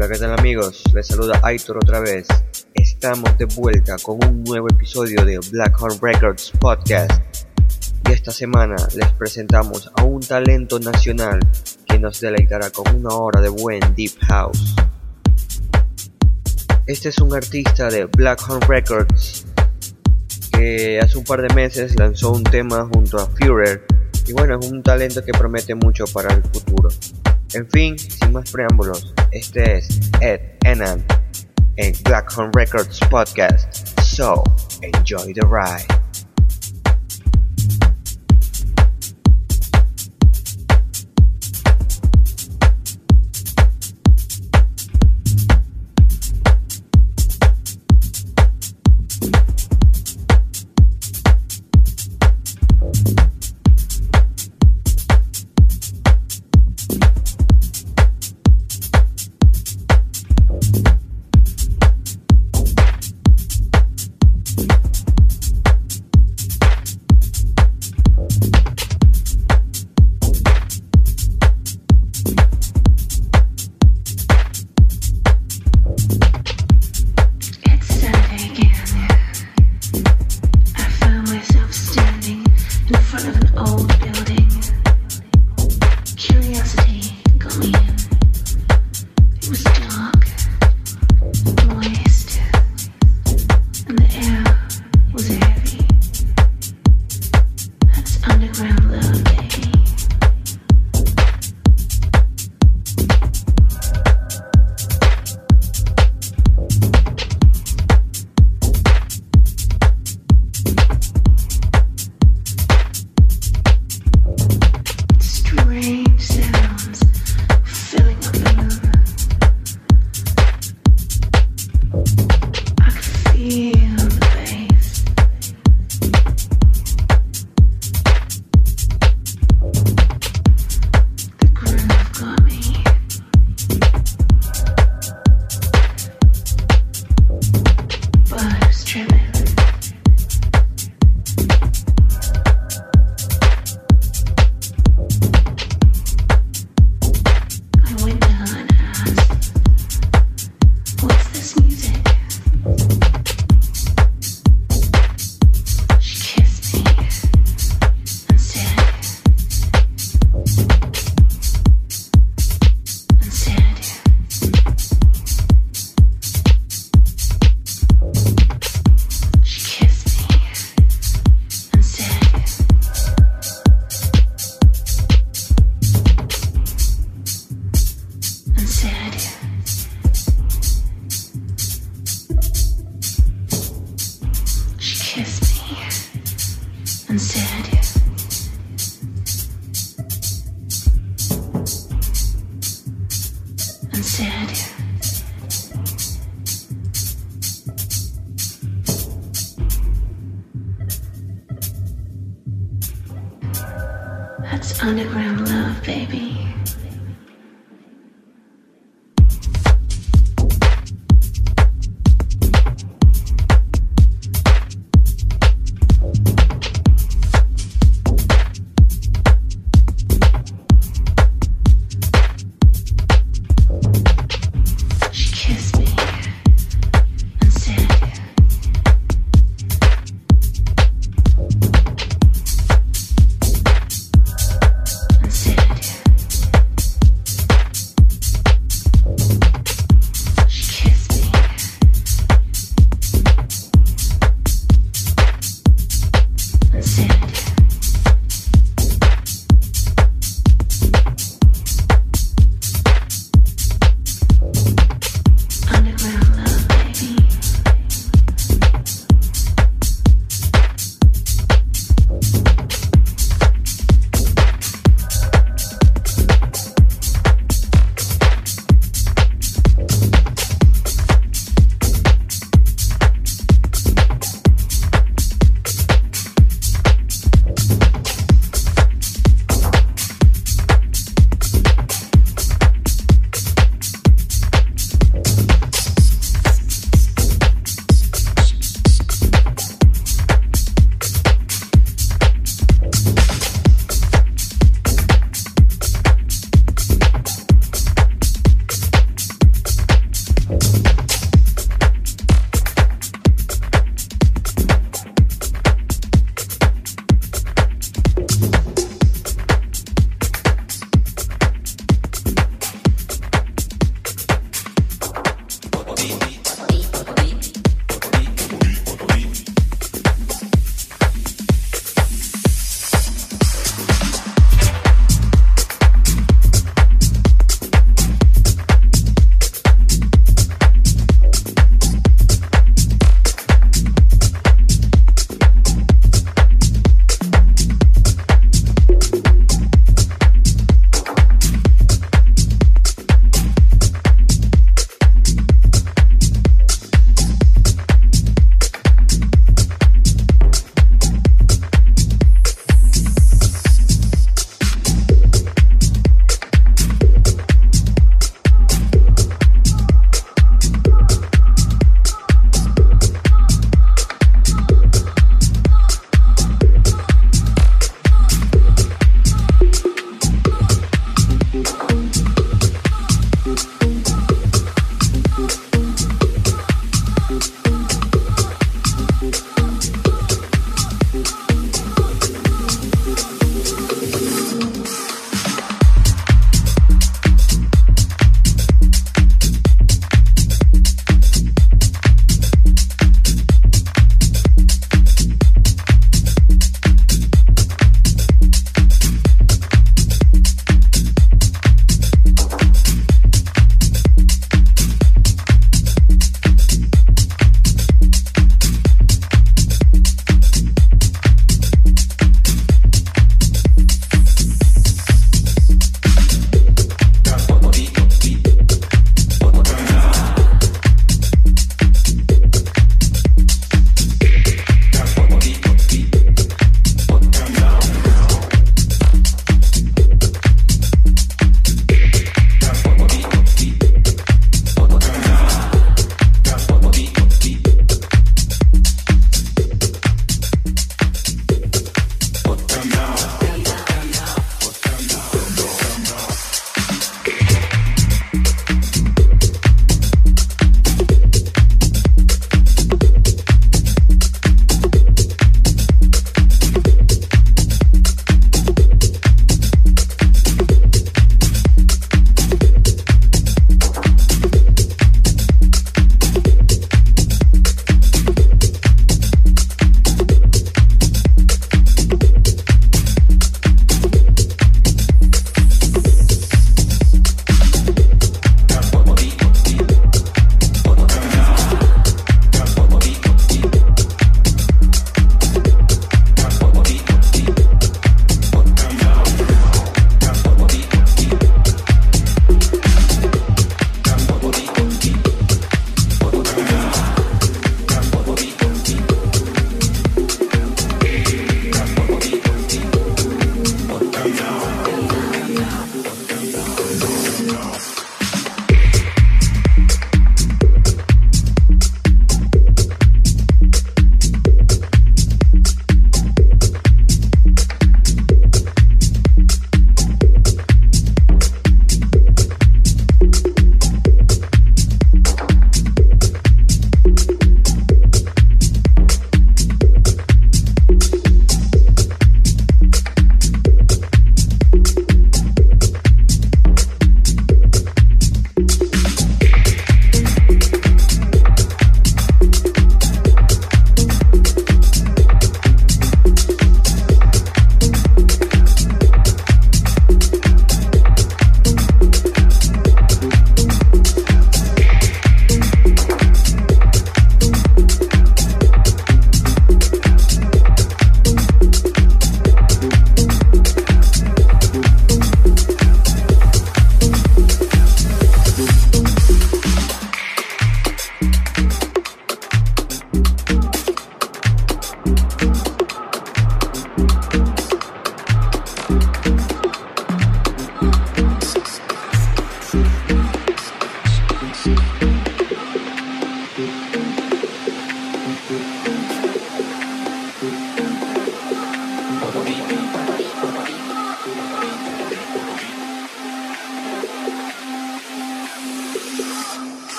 Hola, ¿qué tal amigos? Les saluda Aitor otra vez. Estamos de vuelta con un nuevo episodio de Blackhorn Records Podcast. Y esta semana les presentamos a un talento nacional que nos deleitará con una hora de buen Deep House. Este es un artista de Blackhorn Records que hace un par de meses lanzó un tema junto a Führer y bueno, es un talento que promete mucho para el futuro. En fin, sin más preámbulos, este es Ed Enan en Blackhorn Records Podcast. So, enjoy the ride.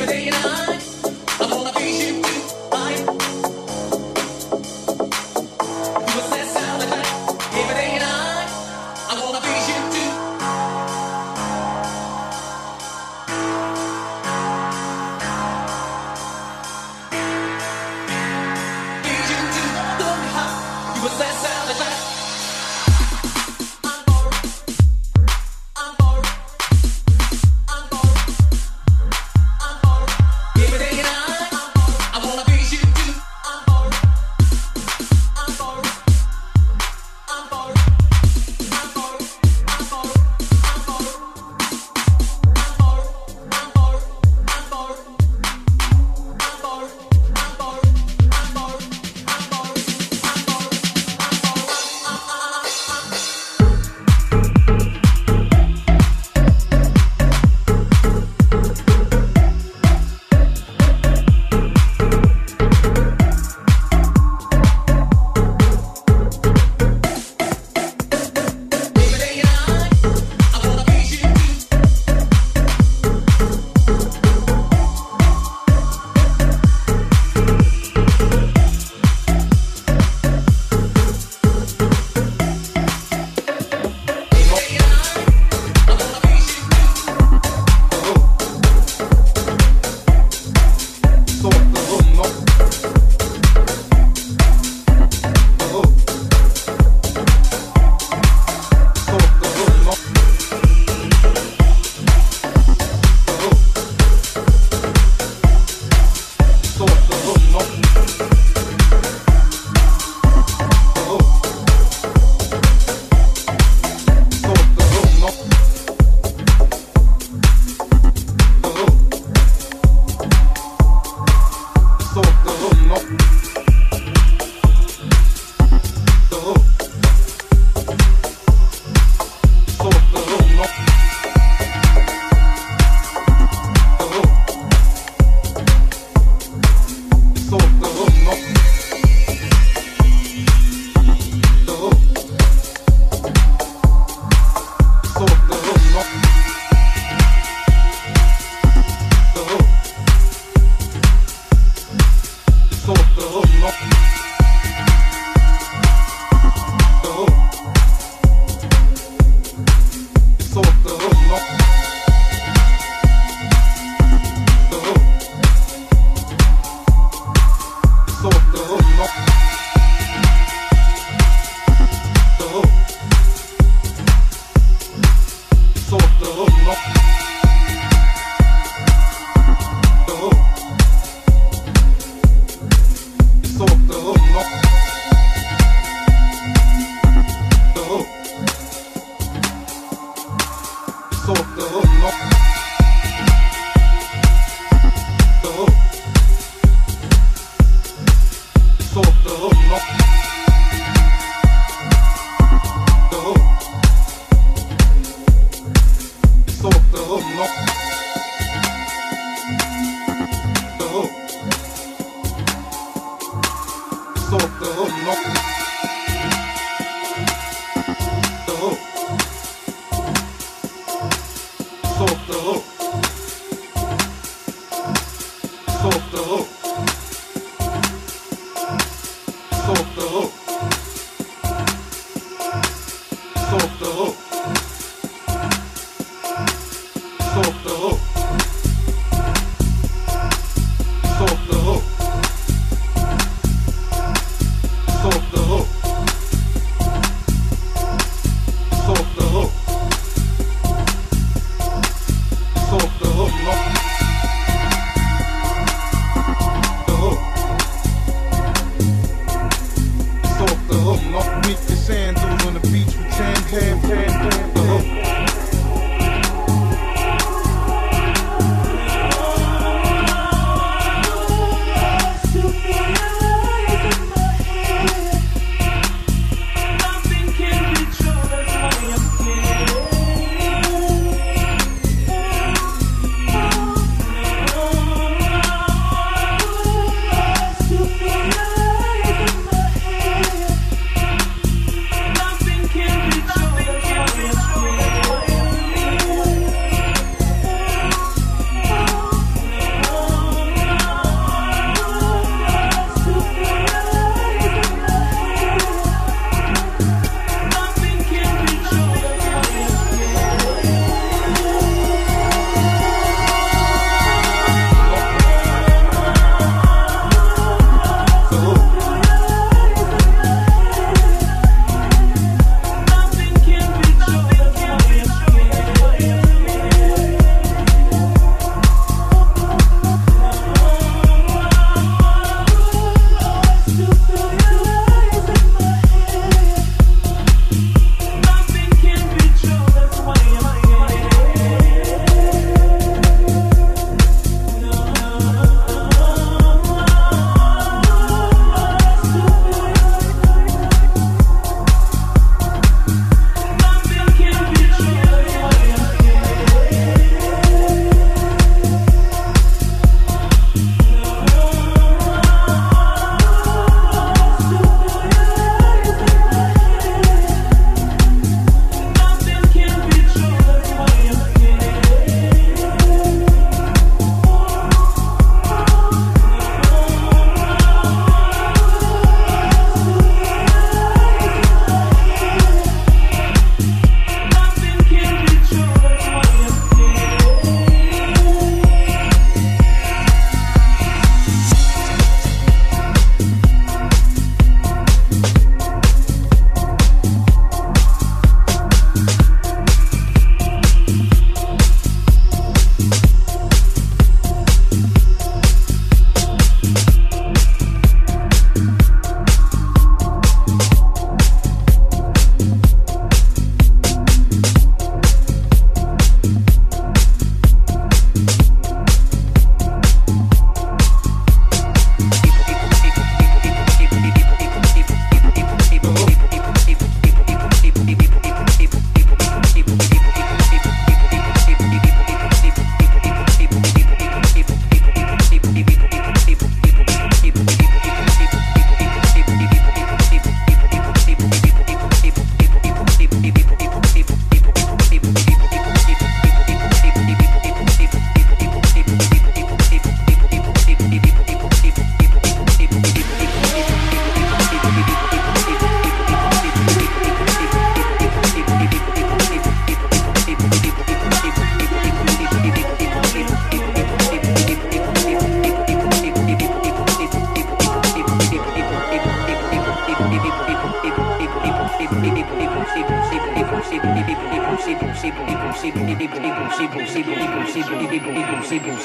But they and I.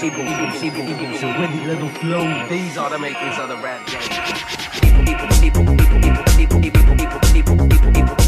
equals, equals, equals, equals, equals, and with little flow. These are the makings of the rap game. People, people, people, people, people, people, people, people, people, people, people, people, people.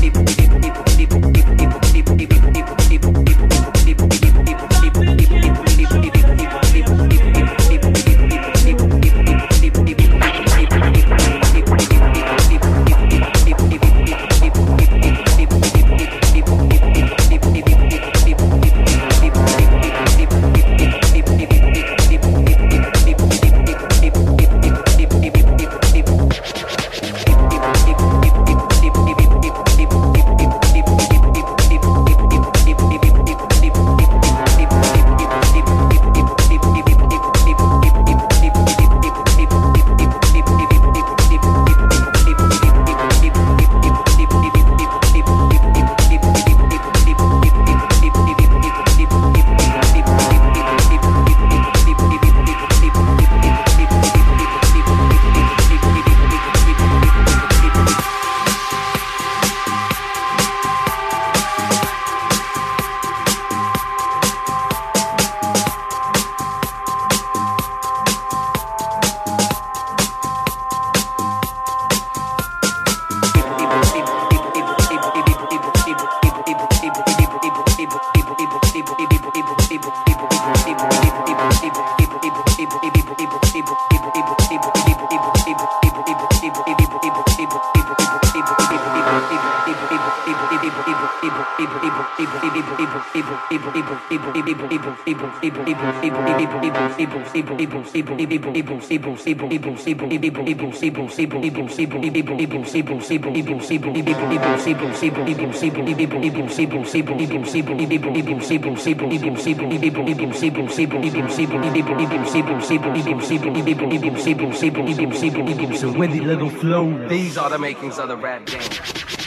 So with the little flow, these are the makings of the rap game.